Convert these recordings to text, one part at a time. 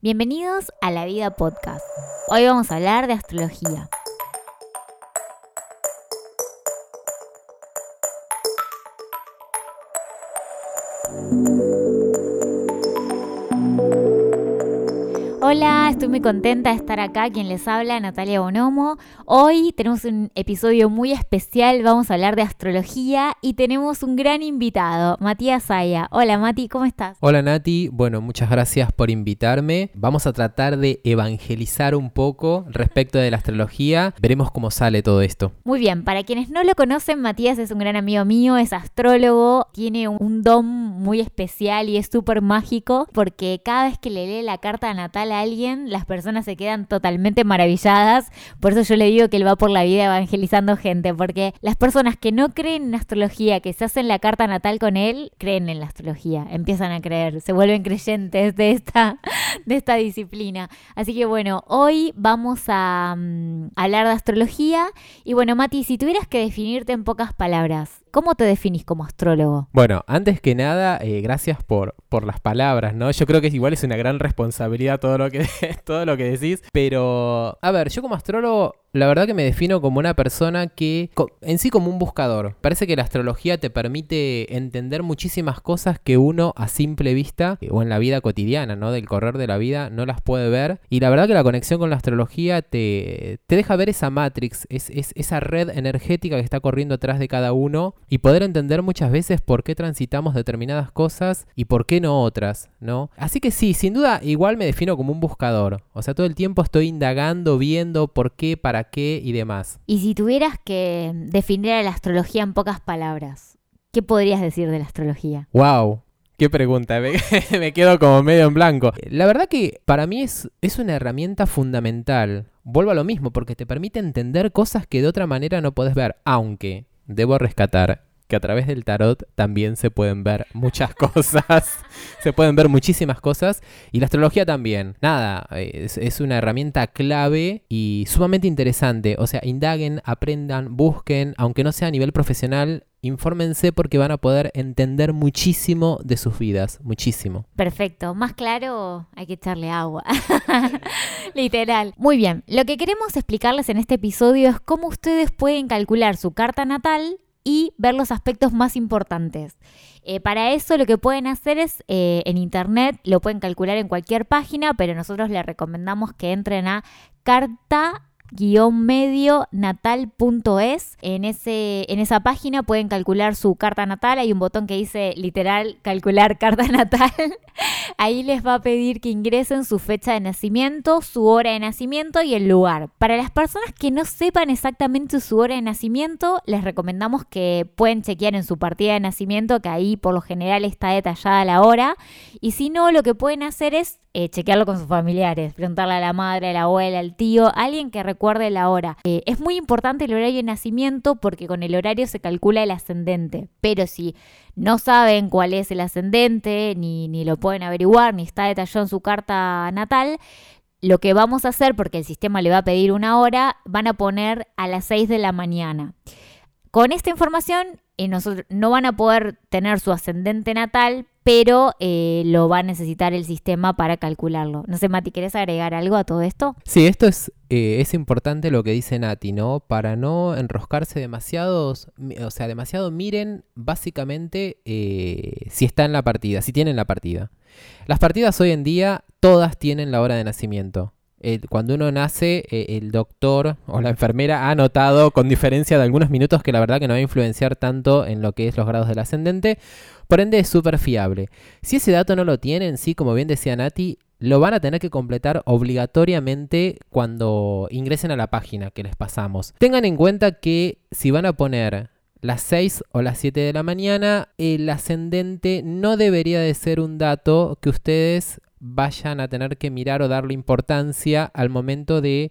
Bienvenidos a La Vida Podcast. Hoy vamos a hablar de astrología. Hola, estoy muy contenta de estar acá. Quien les habla, Natalia Bonomo. Hoy tenemos un episodio muy especial. Vamos a hablar de astrología y tenemos un gran invitado, Matías Saya. Hola, Mati, ¿cómo estás? Hola, Nati. Bueno, muchas gracias por invitarme. Vamos a tratar de evangelizar un poco respecto de la astrología. Veremos cómo sale todo esto. Muy bien, para quienes no lo conocen, Matías es un gran amigo mío, es astrólogo, tiene un don muy especial y es súper mágico porque cada vez que le lee la carta natal alguien, las personas se quedan totalmente maravilladas. Por eso yo le digo que él va por la vida evangelizando gente, porque las personas que no creen en astrología, que se hacen la carta natal con él, creen en la astrología, empiezan a creer, se vuelven creyentes de esta, de esta disciplina. Así que bueno, hoy vamos a mm, hablar de astrología. Y bueno, Mati, si tuvieras que definirte en pocas palabras, ¿Cómo te definís como astrólogo? Bueno, antes que nada, eh, gracias por, por las palabras, ¿no? Yo creo que igual es una gran responsabilidad todo lo que, todo lo que decís, pero a ver, yo como astrólogo la verdad que me defino como una persona que, en sí como un buscador. Parece que la astrología te permite entender muchísimas cosas que uno a simple vista o en la vida cotidiana, ¿no? Del correr de la vida no las puede ver. Y la verdad que la conexión con la astrología te, te deja ver esa matrix, es, esa red energética que está corriendo atrás de cada uno y poder entender muchas veces por qué transitamos determinadas cosas y por qué no otras, ¿no? Así que sí, sin duda igual me defino como un buscador. O sea, todo el tiempo estoy indagando, viendo por qué, para qué y demás. Y si tuvieras que definir a la astrología en pocas palabras, ¿qué podrías decir de la astrología? ¡Wow! Qué pregunta, me, quedo como medio en blanco. La verdad que para mí es, es una herramienta fundamental. Vuelvo a lo mismo, porque te permite entender cosas que de otra manera no puedes ver, aunque debo rescatar que a través del tarot también se pueden ver muchas cosas, se pueden ver muchísimas cosas y la astrología también. Nada, es, una herramienta clave y sumamente interesante. O sea, indaguen, aprendan, busquen, aunque no sea a nivel profesional, infórmense porque van a poder entender muchísimo de sus vidas, muchísimo. Perfecto, más claro hay que echarle agua, literal. Muy bien, lo que queremos explicarles en este episodio es cómo ustedes pueden calcular su carta natal y ver los aspectos más importantes. Eh, para eso lo que pueden hacer es eh, en internet, lo pueden calcular en cualquier página, pero nosotros les recomendamos que entren a carta medio natal.es. En, ese, en esa página pueden calcular su carta natal. Hay un botón que dice literal calcular carta natal. Ahí les va a pedir que ingresen su fecha de nacimiento, su hora de nacimiento y el lugar. Para las personas que no sepan exactamente su hora de nacimiento, les recomendamos que pueden chequear en su partida de nacimiento, que ahí por lo general está detallada la hora. Y si no, lo que pueden hacer es eh, chequearlo con sus familiares, preguntarle a la madre, a la abuela, al tío, alguien que recuerde la hora. Eh, es muy importante el horario de nacimiento porque con el horario se calcula el ascendente. Pero si no saben cuál es el ascendente, ni, ni lo pueden averiguar, ni está detallado en su carta natal, lo que vamos a hacer, porque el sistema le va a pedir una hora, van a poner a las 6 de la mañana. Con esta información eh, no van a poder tener su ascendente natal, pero eh, lo va a necesitar el sistema para calcularlo. No sé, Mati, ¿quieres agregar algo a todo esto? Sí, esto es, eh, es importante lo que dice Nati, ¿no? Para no enroscarse demasiados, o sea, demasiado miren básicamente eh, si está en la partida, si tienen la partida. Las partidas hoy en día todas tienen la hora de nacimiento. Cuando uno nace, el doctor o la enfermera ha notado con diferencia de algunos minutos que la verdad que no va a influenciar tanto en lo que es los grados del ascendente. Por ende es súper fiable. Si ese dato no lo tienen, sí, como bien decía Nati, lo van a tener que completar obligatoriamente cuando ingresen a la página que les pasamos. Tengan en cuenta que si van a poner las 6 o las 7 de la mañana, el ascendente no debería de ser un dato que ustedes vayan a tener que mirar o darle importancia al momento de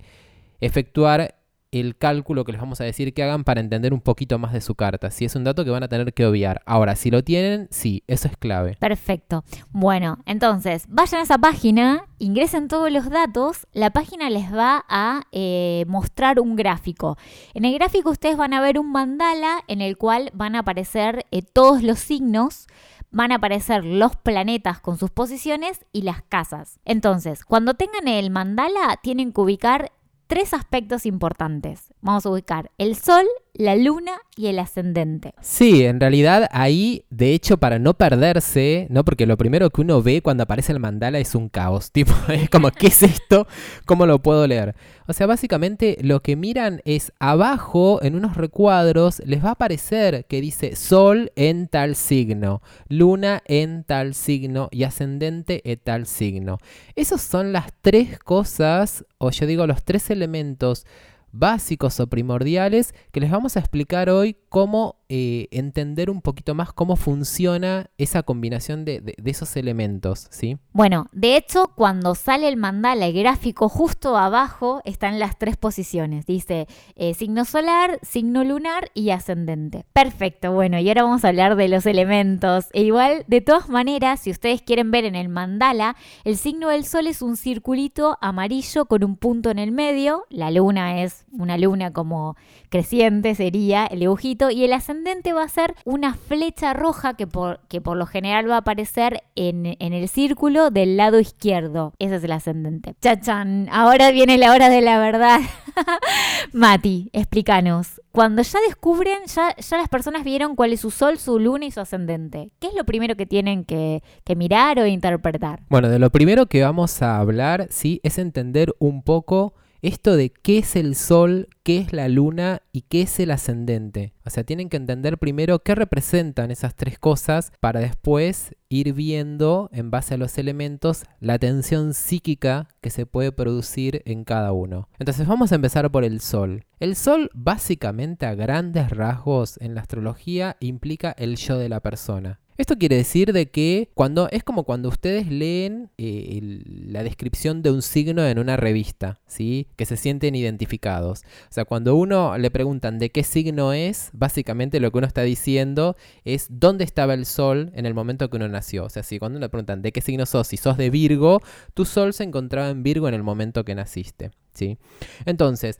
efectuar el cálculo que les vamos a decir que hagan para entender un poquito más de su carta. Si es un dato que van a tener que obviar. Ahora, si lo tienen, sí, eso es clave. Perfecto. Bueno, entonces, vayan a esa página, ingresen todos los datos, la página les va a eh, mostrar un gráfico. En el gráfico ustedes van a ver un mandala en el cual van a aparecer eh, todos los signos van a aparecer los planetas con sus posiciones y las casas. Entonces, cuando tengan el mandala, tienen que ubicar tres aspectos importantes. Vamos a ubicar el Sol, la luna y el ascendente. Sí, en realidad ahí, de hecho, para no perderse, ¿no? Porque lo primero que uno ve cuando aparece el mandala es un caos. Tipo, es como, ¿qué es esto? ¿Cómo lo puedo leer? O sea, básicamente lo que miran es abajo, en unos recuadros, les va a aparecer que dice Sol en tal signo, Luna en tal signo y ascendente en tal signo. Esas son las tres cosas, o yo digo los tres elementos básicos o primordiales que les vamos a explicar hoy cómo eh, entender un poquito más cómo funciona esa combinación de, esos elementos, ¿sí? Bueno, de hecho, cuando sale el mandala, el gráfico justo abajo están las tres posiciones. Dice eh, signo solar, signo lunar y ascendente. Perfecto, bueno, y ahora vamos a hablar de los elementos. E igual, de todas maneras, si ustedes quieren ver en el mandala, el signo del sol es un circulito amarillo con un punto en el medio. La luna es una luna como creciente, sería el dibujito. Y el ascendente va a ser una flecha roja que por, que por lo general va a aparecer en, en el círculo del lado izquierdo. Ese es el ascendente. Chachan, ahora viene la hora de la verdad. Mati, explícanos. Cuando ya descubren, ya, ya las personas vieron cuál es su sol, su luna y su ascendente. ¿Qué es lo primero que tienen que, que mirar o interpretar? Bueno, de lo primero que vamos a hablar, sí, es entender un poco esto de qué es el Sol, qué es la Luna y qué es el ascendente. O sea, tienen que entender primero qué representan esas tres cosas para después ir viendo, en base a los elementos, la tensión psíquica que se puede producir en cada uno. Entonces vamos a empezar por el Sol. El Sol básicamente a grandes rasgos en la astrología implica el yo de la persona. Esto quiere decir de que cuando es como cuando ustedes leen eh, la descripción de un signo en una revista, ¿sí? Que se sienten identificados. O sea, cuando uno le preguntan de qué signo es, básicamente lo que uno está diciendo es dónde estaba el sol en el momento que uno nació. O sea, si cuando uno le preguntan de qué signo sos, si sos de Virgo, tu sol se encontraba en Virgo en el momento que naciste, ¿sí? Entonces,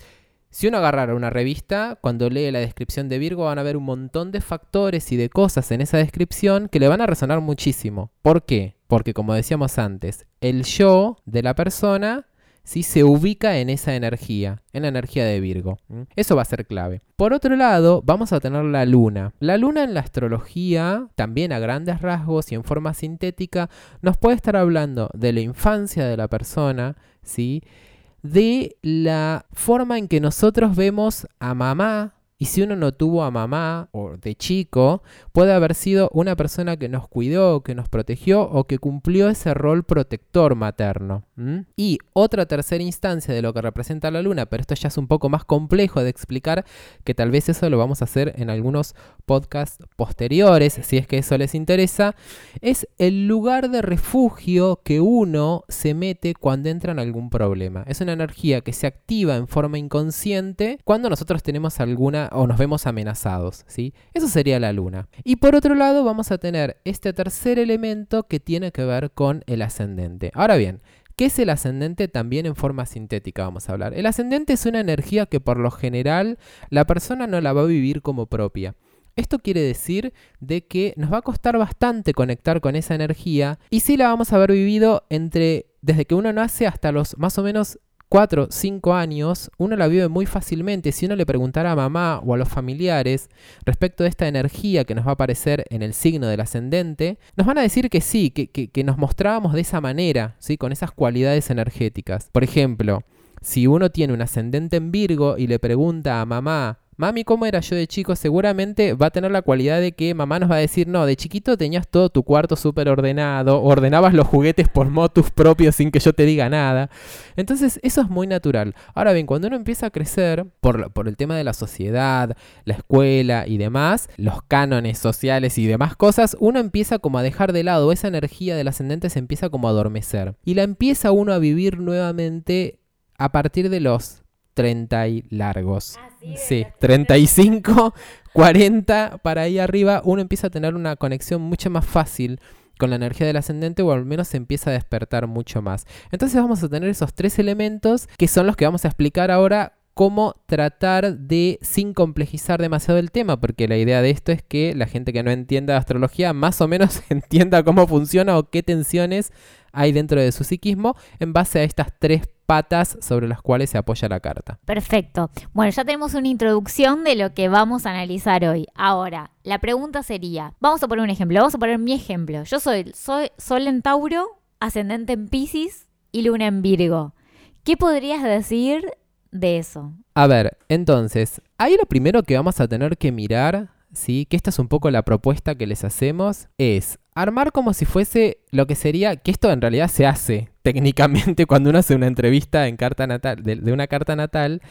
si uno agarrara una revista, cuando lee la descripción de Virgo van a ver un montón de factores y de cosas en esa descripción que le van a resonar muchísimo. ¿Por qué? Porque como decíamos antes, el yo de la persona ¿sí? se ubica en esa energía, en la energía de Virgo. Eso va a ser clave. Por otro lado, vamos a tener la luna. La luna en la astrología, también a grandes rasgos y en forma sintética, nos puede estar hablando de la infancia de la persona, ¿sí? De la forma en que nosotros vemos a mamá y si uno no tuvo a mamá o de chico, puede haber sido una persona que nos cuidó, que nos protegió o que cumplió ese rol protector materno. Y otra tercera instancia de lo que representa la luna, pero esto ya es un poco más complejo de explicar, que tal vez eso lo vamos a hacer en algunos podcasts posteriores, si es que eso les interesa, es el lugar de refugio que uno se mete cuando entra en algún problema. Es una energía que se activa en forma inconsciente cuando nosotros tenemos alguna o nos vemos amenazados, ¿sí? Eso sería la luna. Y por otro lado vamos a tener este tercer elemento que tiene que ver con el ascendente. Ahora bien, ¿Qué es el ascendente? También en forma sintética vamos a hablar. El ascendente es una energía que por lo general la persona no la va a vivir como propia. Esto quiere decir de que nos va a costar bastante conectar con esa energía y sí la vamos a haber vivido entre desde que uno nace hasta los más o menos 4, 5 años, uno la vive muy fácilmente. Si uno le preguntara a mamá o a los familiares respecto de esta energía que nos va a aparecer en el signo del ascendente, nos van a decir que sí, que, que nos mostrábamos de esa manera, ¿sí? con esas cualidades energéticas. Por ejemplo, si uno tiene un ascendente en Virgo y le pregunta a mamá, Mami, ¿cómo era yo de chico? Seguramente va a tener la cualidad de que mamá nos va a decir, no, de chiquito tenías todo tu cuarto súper ordenado, ordenabas los juguetes por motus propios sin que yo te diga nada. Entonces, eso es muy natural. Ahora bien, cuando uno empieza a crecer, por, por el tema de la sociedad, la escuela y demás, los cánones sociales y demás cosas, uno empieza como a dejar de lado, esa energía del ascendente se empieza como a adormecer. Y la empieza uno a vivir nuevamente a partir de los 30 y largos. sí, 35, 40 para ahí arriba, uno empieza a tener una conexión mucho más fácil con la energía del ascendente o al menos se empieza a despertar mucho más. Entonces vamos a tener esos tres elementos que son los que vamos a explicar ahora cómo tratar de sin complejizar demasiado el tema, porque la idea de esto es que la gente que no entienda astrología más o menos entienda cómo funciona o qué tensiones hay dentro de su psiquismo en base a estas tres patas sobre las cuales se apoya la carta. Perfecto. Bueno, ya tenemos una introducción de lo que vamos a analizar hoy. Ahora, la pregunta sería, vamos a poner un ejemplo, vamos a poner mi ejemplo. Yo soy, soy Sol en Tauro, ascendente en Pisces y Luna en Virgo. ¿Qué podrías decir de eso? A ver, entonces, ahí lo primero que vamos a tener que mirar ¿sí? que esta es un poco la propuesta que les hacemos, es armar como si fuese lo que sería, que esto en realidad se hace técnicamente cuando uno hace una entrevista en carta natal, de, una carta natal,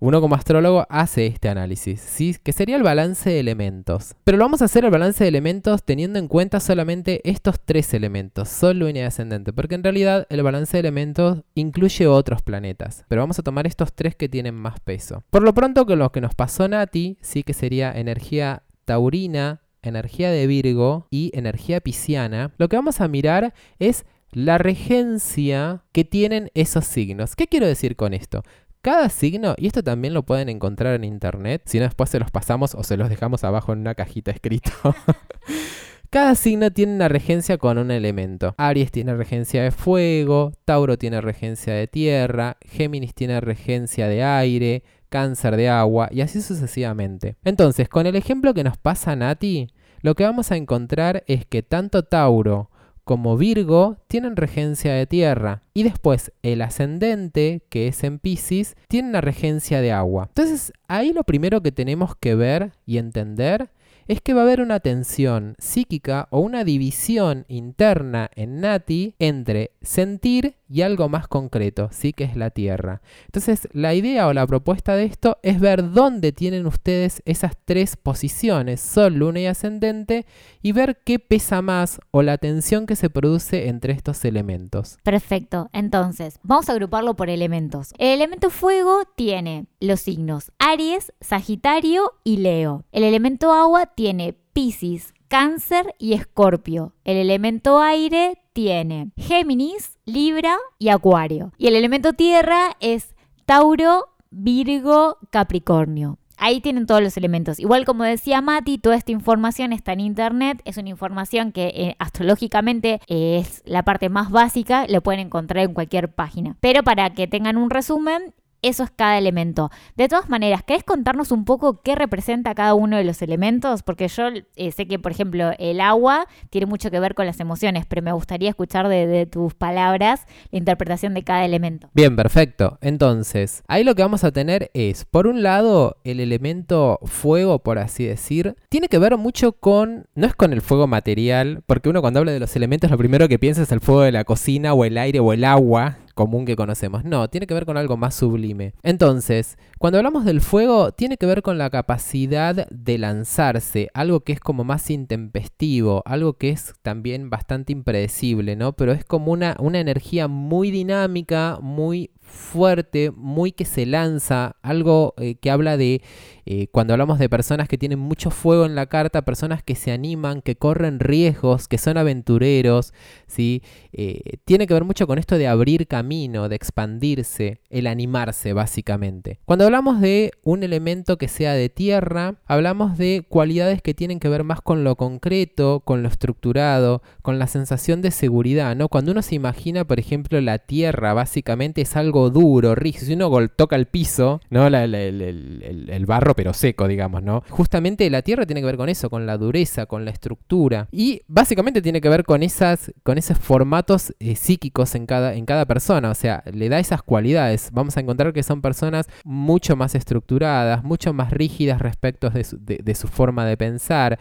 uno como astrólogo hace este análisis, ¿sí? que sería el balance de elementos. Pero lo vamos a hacer el balance de elementos teniendo en cuenta solamente estos tres elementos, Sol, Luna y Ascendente, porque en realidad el balance de elementos incluye otros planetas. Pero vamos a tomar estos tres que tienen más peso. Por lo pronto, con lo que nos pasó Nati, sí que sería energía taurina, energía de Virgo y energía pisciana, lo que vamos a mirar es la regencia que tienen esos signos. ¿Qué quiero decir con esto? Cada signo, y esto también lo pueden encontrar en internet, si no después se los pasamos o se los dejamos abajo en una cajita escrito. Cada signo tiene una regencia con un elemento. Aries tiene regencia de fuego, Tauro tiene regencia de tierra, Géminis tiene regencia de aire, cáncer de agua y así sucesivamente. Entonces, con el ejemplo que nos pasa Nati, lo que vamos a encontrar es que tanto Tauro como Virgo tienen regencia de tierra y después el ascendente, que es en Pisces, tiene una regencia de agua. Entonces, ahí lo primero que tenemos que ver y entender es que va a haber una tensión psíquica o una división interna en Nati entre sentir y algo más concreto, sí que es la Tierra. Entonces, la idea o la propuesta de esto es ver dónde tienen ustedes esas tres posiciones, Sol, Luna y Ascendente, y ver qué pesa más o la tensión que se produce entre estos elementos. Perfecto, entonces, vamos a agruparlo por elementos. El elemento fuego tiene los signos Aries, Sagitario y Leo. El elemento agua tiene Pisces, Cáncer y Escorpio. El elemento aire tiene Géminis, Libra y Acuario. Y el elemento tierra es Tauro, Virgo, Capricornio. Ahí tienen todos los elementos. Igual como decía Mati, toda esta información está en internet. Es una información que eh, astrológicamente es la parte más básica. Lo pueden encontrar en cualquier página. Pero para que tengan un resumen, eso es cada elemento. De todas maneras, ¿querés contarnos un poco qué representa cada uno de los elementos? Porque yo eh, sé que, por ejemplo, el agua tiene mucho que ver con las emociones, pero me gustaría escuchar de, tus palabras la interpretación de cada elemento. Bien, perfecto. Entonces, ahí lo que vamos a tener es, por un lado, el elemento fuego, por así decir, tiene que ver mucho con, no es con el fuego material, porque uno cuando habla de los elementos lo primero que piensa es el fuego de la cocina o el aire o el agua, común que conocemos. No, tiene que ver con algo más sublime. Entonces, cuando hablamos del fuego, tiene que ver con la capacidad de lanzarse, algo que es como más intempestivo, algo que es también bastante impredecible, ¿no? Pero es como una, una energía muy dinámica, muy fuerte, muy que se lanza, algo eh, que habla de, eh, cuando hablamos de personas que tienen mucho fuego en la carta, personas que se animan, que corren riesgos, que son aventureros, ¿sí? Eh, tiene que ver mucho con esto de abrir camino, de expandirse, el animarse básicamente. Cuando hablamos de un elemento que sea de tierra, hablamos de cualidades que tienen que ver más con lo concreto, con lo estructurado, con la sensación de seguridad, ¿no? Cuando uno se imagina, por ejemplo, la tierra, básicamente es algo duro, rígido. Si uno toca el piso, ¿no? el, barro, pero seco, digamos, ¿no? Justamente la tierra tiene que ver con eso, con la dureza, con la estructura. Y básicamente tiene que ver con, esas, con esos formatos eh, psíquicos en cada, en cada persona. O sea, le da esas cualidades. Vamos a encontrar que son personas mucho más estructuradas, mucho más rígidas respecto de su forma de pensar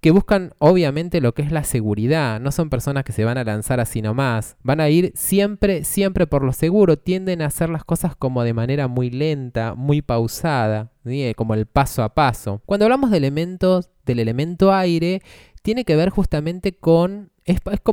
que buscan obviamente lo que es la seguridad, no son personas que se van a lanzar así nomás, van a ir siempre, siempre por lo seguro, tienden a hacer las cosas como de manera muy lenta, muy pausada, eh, como el paso a paso. Cuando hablamos de elementos, del elemento aire, tiene que ver justamente con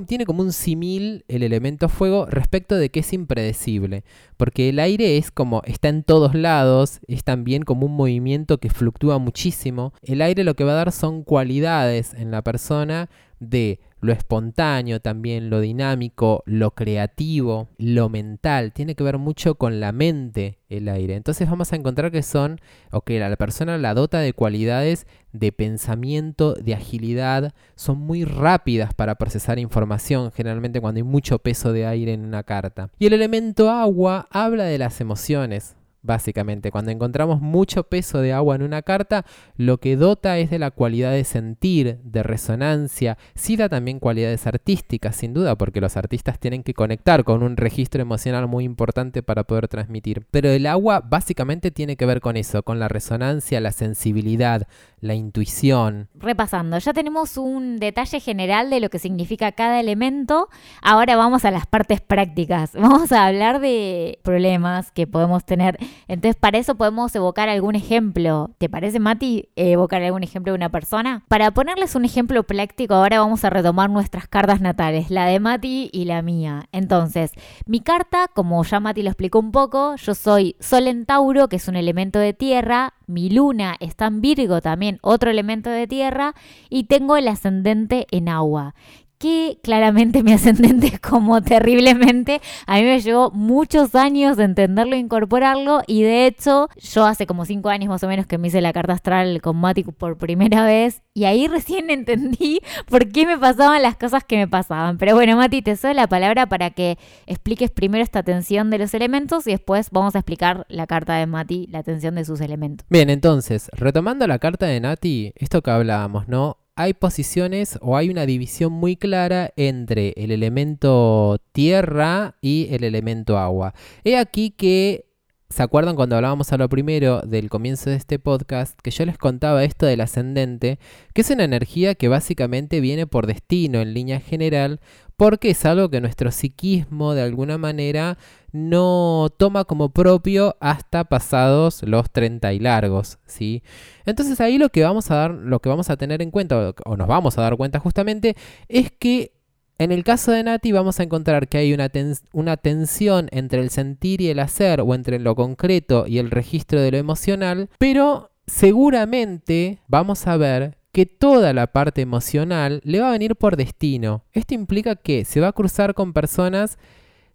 tiene como un simil el elemento fuego respecto de que es impredecible, porque el aire es como está en todos lados, es también como un movimiento que fluctúa muchísimo. El aire lo que va a dar son cualidades en la persona de lo espontáneo también, lo dinámico, lo creativo, lo mental. Tiene que ver mucho con la mente el aire. Entonces vamos a encontrar que son, o que la persona la dota de cualidades de pensamiento, de agilidad, son muy rápidas para procesar información, generalmente cuando hay mucho peso de aire en una carta. Y el elemento agua habla de las emociones, básicamente. Cuando encontramos mucho peso de agua en una carta, lo que dota es de la cualidad de sentir, de resonancia, sí da también cualidades artísticas, sin duda, porque los artistas tienen que conectar con un registro emocional muy importante para poder transmitir. Pero el agua básicamente tiene que ver con eso, con la resonancia, la sensibilidad, la intuición. Repasando, ya tenemos un detalle general de lo que significa cada elemento. Ahora vamos a las partes prácticas. Vamos a hablar de problemas que podemos tener. Entonces, para eso podemos evocar algún ejemplo. ¿Te parece, Mati, evocar algún ejemplo de una persona? Para ponerles un ejemplo práctico, ahora vamos a retomar nuestras cartas natales, la de Mati y la mía. Entonces, mi carta, como ya Mati lo explicó un poco, yo soy Sol en Tauro, que es un elemento de tierra, mi luna está en Virgo también, otro elemento de tierra, y tengo el ascendente en agua que claramente mi ascendente es como terriblemente. A mí me llevó muchos años de entenderlo e incorporarlo. Y de hecho, yo hace como cinco años más o menos que me hice la carta astral con Mati por primera vez. Y ahí recién entendí por qué me pasaban las cosas que me pasaban. Pero bueno, Mati, te doy la palabra para que expliques primero esta tensión de los elementos y después vamos a explicar la carta de Mati, la tensión de sus elementos. Bien, entonces, retomando la carta de Nati, esto que hablábamos, ¿no? Hay posiciones o hay una división muy clara entre el elemento tierra y el elemento agua. He aquí que ¿Se acuerdan cuando hablábamos a lo primero del comienzo de este podcast que yo les contaba esto del ascendente, que es una energía que básicamente viene por destino en línea general, porque es algo que nuestro psiquismo de alguna manera no toma como propio hasta pasados los 30 y largos, ¿sí? Entonces ahí lo que vamos a dar, lo que vamos a tener en cuenta o nos vamos a dar cuenta justamente es que en el caso de Nati vamos a encontrar que hay una, una, tensión entre el sentir y el hacer o entre lo concreto y el registro de lo emocional, pero seguramente vamos a ver que toda la parte emocional le va a venir por destino. Esto implica que se va a cruzar con personas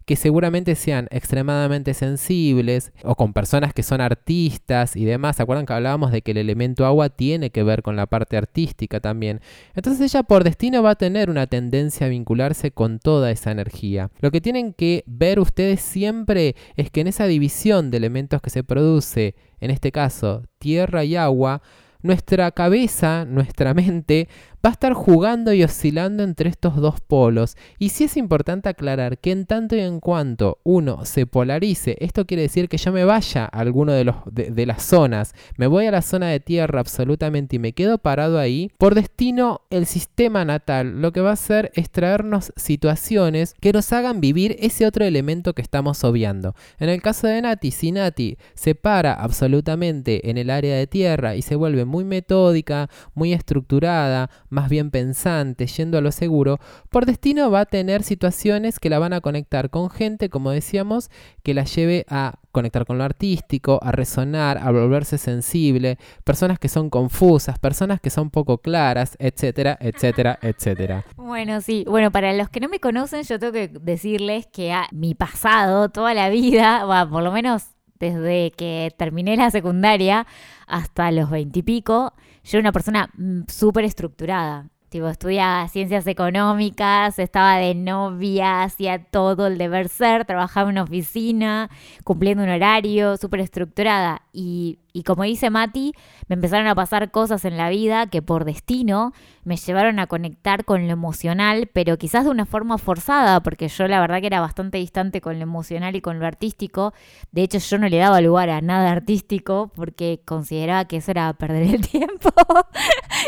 que seguramente sean extremadamente sensibles o con personas que son artistas y demás. ¿Se acuerdan que hablábamos de que el elemento agua tiene que ver con la parte artística también? Entonces ella por destino va a tener una tendencia a vincularse con toda esa energía. Lo que tienen que ver ustedes siempre es que en esa división de elementos que se produce, en este caso tierra y agua, nuestra cabeza, nuestra mente va a estar jugando y oscilando entre estos dos polos. Y sí es importante aclarar que en tanto y en cuanto uno se polarice, esto quiere decir que yo me vaya a alguno de, los, de, las zonas, me voy a la zona de tierra absolutamente y me quedo parado ahí, por destino el sistema natal lo que va a hacer es traernos situaciones que nos hagan vivir ese otro elemento que estamos obviando. En el caso de Nati, si Nati se para absolutamente en el área de tierra y se vuelve muy metódica, muy estructurada, más bien pensante, yendo a lo seguro, por destino va a tener situaciones que la van a conectar con gente, como decíamos, que la lleve a conectar con lo artístico, a resonar, a volverse sensible, personas que son confusas, personas que son poco claras, etcétera, etcétera, etcétera. Bueno, sí, bueno, para los que no me conocen, yo tengo que decirles que a mi pasado, toda la vida, va, por lo menos desde que terminé la secundaria hasta los veintipico, yo era una persona mm, súper estructurada. Tipo, estudiaba ciencias económicas, estaba de novia, hacía todo el deber ser, trabajaba en una oficina, cumpliendo un horario, súper estructurada. Y, y como dice Mati, me empezaron a pasar cosas en la vida que por destino me llevaron a conectar con lo emocional, pero quizás de una forma forzada, porque yo la verdad que era bastante distante con lo emocional y con lo artístico. De hecho, yo no le daba lugar a nada artístico porque consideraba que eso era perder el tiempo.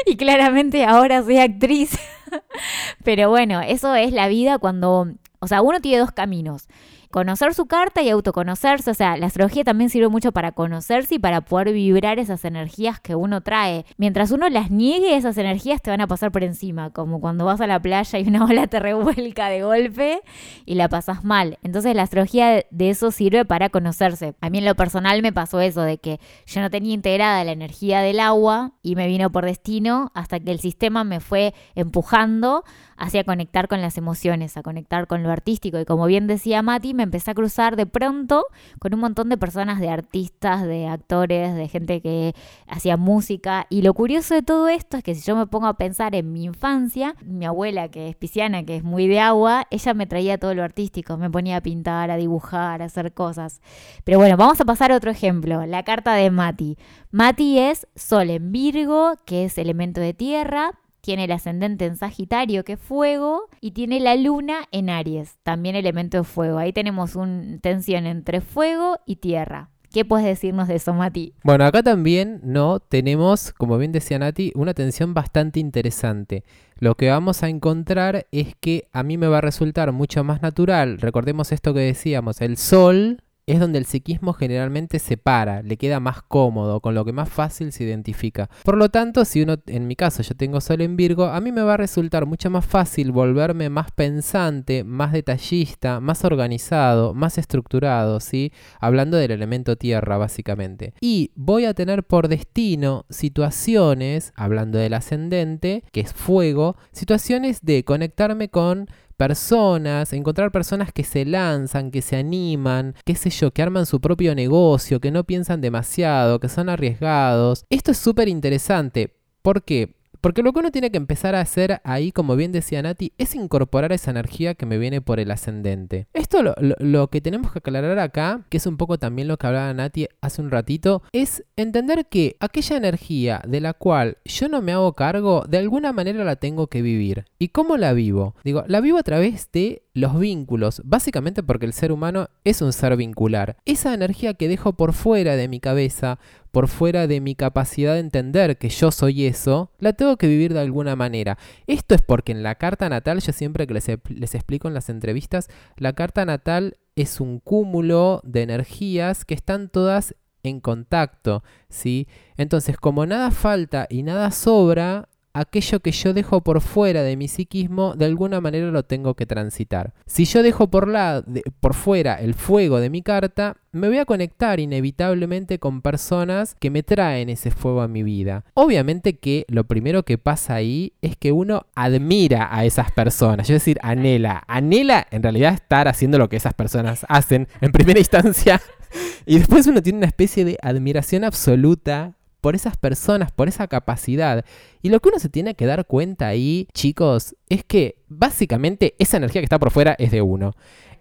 y claramente ahora soy actriz. Pero bueno, eso es la vida cuando, o sea, uno tiene dos caminos. Conocer su carta y autoconocerse. O sea, la astrología también sirve mucho para conocerse y para poder vibrar esas energías que uno trae. Mientras uno las niegue, esas energías te van a pasar por encima, como cuando vas a la playa y una ola te revuelca de golpe y la pasas mal. Entonces la astrología de eso sirve para conocerse. A mí en lo personal me pasó eso, de que yo no tenía integrada la energía del agua y me vino por destino hasta que el sistema me fue empujando hacia conectar con las emociones, a conectar con lo artístico. Y como bien decía Mati, me empecé a cruzar de pronto con un montón de personas, de artistas, de actores, de gente que hacía música. Y lo curioso de todo esto es que si yo me pongo a pensar en mi infancia, mi abuela, que es pisciana, que es muy de agua, ella me traía todo lo artístico, me ponía a pintar, a dibujar, a hacer cosas. Pero bueno, vamos a pasar a otro ejemplo, la carta de Mati. Mati es Sol en Virgo, que es elemento de tierra, tiene el ascendente en Sagitario, que es fuego, y tiene la luna en Aries, también elemento de fuego. Ahí tenemos una tensión entre fuego y tierra. ¿Qué puedes decirnos de eso, Mati? Bueno, acá también no tenemos, como bien decía Nati, una tensión bastante interesante. Lo que vamos a encontrar es que a mí me va a resultar mucho más natural. Recordemos esto que decíamos, el sol es donde el psiquismo generalmente se para, le queda más cómodo, con lo que más fácil se identifica. Por lo tanto, si uno, en mi caso, yo tengo Sol en Virgo, a mí me va a resultar mucho más fácil volverme más pensante, más detallista, más organizado, más estructurado, ¿sí? Hablando del elemento tierra, básicamente. Y voy a tener por destino situaciones, hablando del ascendente, que es fuego, situaciones de conectarme con personas, encontrar personas que se lanzan, que se animan, qué sé yo, que arman su propio negocio, que no piensan demasiado, que son arriesgados. Esto es súper interesante. ¿Por qué? Porque lo que uno tiene que empezar a hacer ahí, como bien decía Nati, es incorporar esa energía que me viene por el ascendente. Esto lo, que tenemos que aclarar acá, que es un poco también lo que hablaba Nati hace un ratito, es entender que aquella energía de la cual yo no me hago cargo, de alguna manera la tengo que vivir. ¿Y cómo la vivo? Digo, la vivo a través de los vínculos, básicamente porque el ser humano es un ser vincular. Esa energía que dejo por fuera de mi cabeza, por fuera de mi capacidad de entender que yo soy eso, la tengo que vivir de alguna manera. Esto es porque en la carta natal, yo siempre que les, les explico en las entrevistas, la carta natal es un cúmulo de energías que están todas en contacto, ¿sí? Entonces, como nada falta y nada sobra, aquello que yo dejo por fuera de mi psiquismo, de alguna manera lo tengo que transitar. Si yo dejo por, la, por fuera el fuego de mi carta, me voy a conectar inevitablemente con personas que me traen ese fuego a mi vida. Obviamente que lo primero que pasa ahí es que uno admira a esas personas, es decir, anhela, anhela en realidad estar haciendo lo que esas personas hacen en primera instancia. Y después uno tiene una especie de admiración absoluta por esas personas, por esa capacidad. Y lo que uno se tiene que dar cuenta ahí, chicos, es que básicamente esa energía que está por fuera es de uno.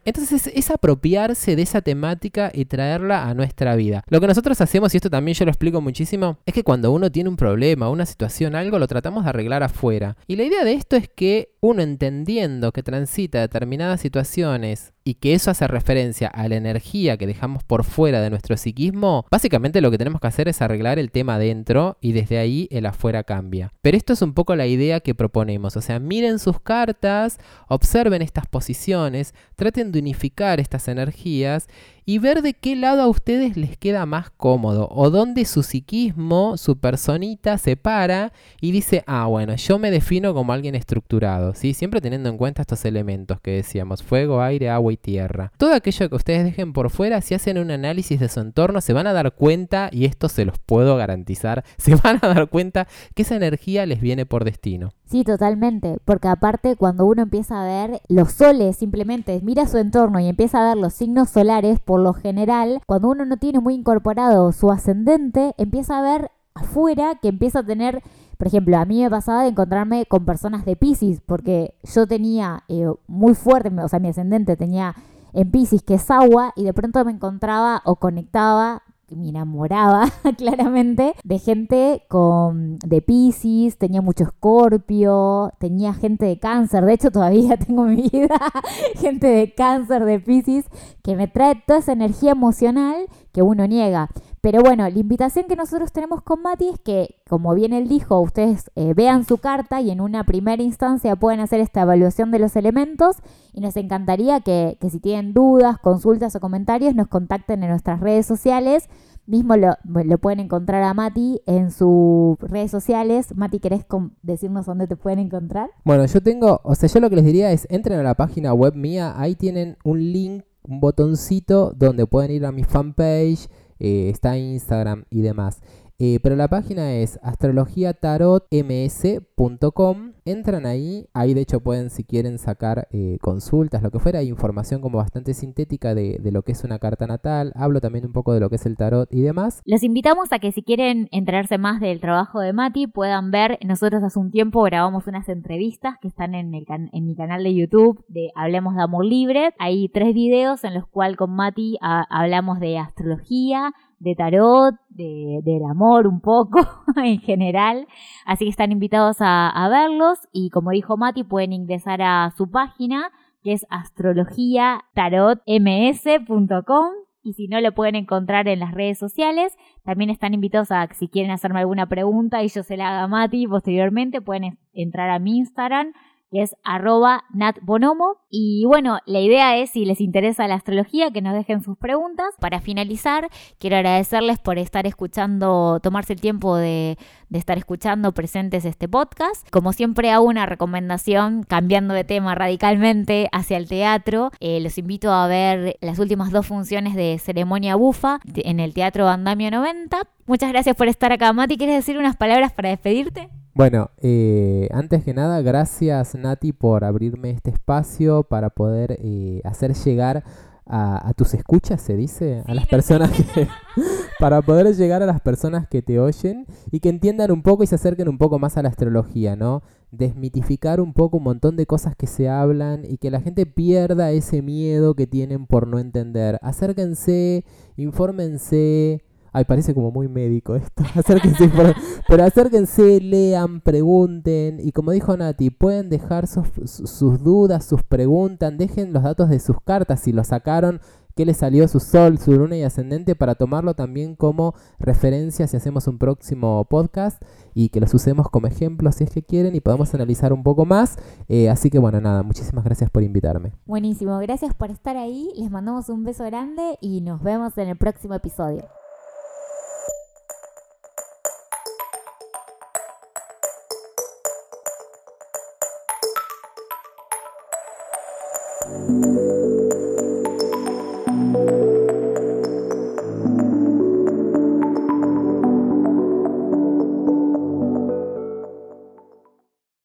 Entonces es apropiarse de esa temática y traerla a nuestra vida. Lo que nosotros hacemos, y esto también yo lo explico muchísimo, es que cuando uno tiene un problema, una situación, algo, lo tratamos de arreglar afuera. Y la idea de esto es que uno entendiendo que transita determinadas situaciones y que eso hace referencia a la energía que dejamos por fuera de nuestro psiquismo, básicamente lo que tenemos que hacer es arreglar el tema dentro y desde ahí el afuera cambia. Pero esto es un poco la idea que proponemos, o sea, miren sus cartas, observen estas posiciones, traten de unificar estas energías y ver de qué lado a ustedes les queda más cómodo o dónde su psiquismo, su personita se para y dice, ah, bueno, yo me defino como alguien estructurado, ¿sí? Siempre teniendo en cuenta estos elementos que decíamos, fuego, aire, agua y tierra. Todo aquello que ustedes dejen por fuera, si hacen un análisis de su entorno, se van a dar cuenta, y esto se los puedo garantizar, se van a dar cuenta que esa energía les viene por destino. Sí, totalmente, porque aparte cuando uno empieza a ver los soles, simplemente mira su entorno y empieza a ver los signos solares, por lo general, cuando uno no tiene muy incorporado su ascendente, empieza a ver afuera que empieza a tener, por ejemplo, a mí me pasaba de encontrarme con personas de Pisces, porque yo tenía eh, muy fuerte, o sea, mi ascendente tenía en Pisces, que es agua, y de pronto me encontraba o conectaba me enamoraba claramente de gente con de Pisces, tenía mucho escorpio, tenía gente de cáncer, de hecho todavía tengo mi vida gente de cáncer, de Pisces, que me trae toda esa energía emocional que uno niega. Pero bueno, la invitación que nosotros tenemos con Mati es que, como bien él dijo, ustedes eh, vean su carta y en una primera instancia pueden hacer esta evaluación de los elementos y nos encantaría que, que si tienen dudas, consultas o comentarios nos contacten en nuestras redes sociales Mismo lo, pueden encontrar a Mati en sus redes sociales. Mati, ¿querés decirnos dónde te pueden encontrar? Bueno, yo tengo, o sea, yo lo que les diría es, entren a la página web mía, ahí tienen un link, un botoncito donde pueden ir a mi fanpage, eh, está Instagram y demás. Eh, pero la página es astrologiatarotms.com. Entran ahí, ahí de hecho pueden si quieren sacar eh, consultas, lo que fuera, hay información como bastante sintética de, lo que es una carta natal. Hablo también un poco de lo que es el tarot y demás. Los invitamos a que si quieren enterarse más del trabajo de Mati puedan ver, nosotros hace un tiempo grabamos unas entrevistas que están en, el en mi canal de YouTube de Hablemos de Amor Libre. Hay tres videos en los cuales con Mati hablamos de astrología, de tarot, de, del amor un poco en general. Así que están invitados a, a, verlos y como dijo Mati pueden ingresar a su página que es astrologiatarotms.com y si no lo pueden encontrar en las redes sociales. También están invitados a si quieren hacerme alguna pregunta y yo se la haga a Mati posteriormente pueden entrar a mi Instagram que es arroba natbonomo. Y bueno, la idea es, si les interesa la astrología, que nos dejen sus preguntas. Para finalizar, quiero agradecerles por estar escuchando, tomarse el tiempo de, estar escuchando presentes este podcast. Como siempre hago una recomendación, cambiando de tema radicalmente hacia el teatro. Eh, los invito a ver las últimas dos funciones de Ceremonia Bufa en el Teatro Andamio 90. Muchas gracias por estar acá. Mati, ¿quieres decir unas palabras para despedirte? Bueno, eh, antes que nada, gracias Nati por abrirme este espacio para poder eh, hacer llegar a, tus escuchas, se dice, a las personas que, para poder llegar a las personas que te oyen y que entiendan un poco y se acerquen un poco más a la astrología, ¿no? Desmitificar un poco un montón de cosas que se hablan y que la gente pierda ese miedo que tienen por no entender. Acérquense, infórmense, Ay, parece como muy médico esto. Acérquense, pero acérquense, lean, pregunten. Y como dijo Nati, pueden dejar sus, dudas, sus preguntas. Dejen los datos de sus cartas si lo sacaron qué le salió su sol, su luna y ascendente para tomarlo también como referencia si hacemos un próximo podcast y que los usemos como ejemplo si es que quieren y podamos analizar un poco más. Eh, así que bueno, nada, muchísimas gracias por invitarme. Buenísimo, gracias por estar ahí, les mandamos un beso grande y nos vemos en el próximo episodio.